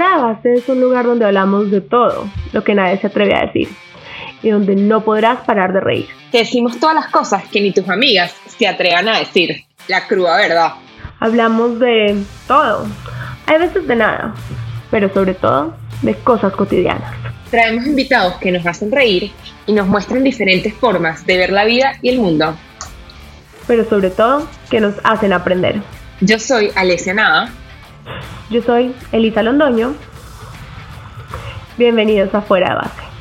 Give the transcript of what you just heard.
Base es un lugar donde hablamos de todo, lo que nadie se atreve a decir, y donde no podrás parar de reír. Te decimos todas las cosas que ni tus amigas se atrevan a decir, la cruda verdad. Hablamos de todo, hay veces de nada, pero sobre todo de cosas cotidianas. Traemos invitados que nos hacen reír y nos muestran diferentes formas de ver la vida y el mundo. Pero sobre todo que nos hacen aprender. Yo soy Alessia Nada. Yo soy Elisa Londoño. Bienvenidos a Fuera de Base.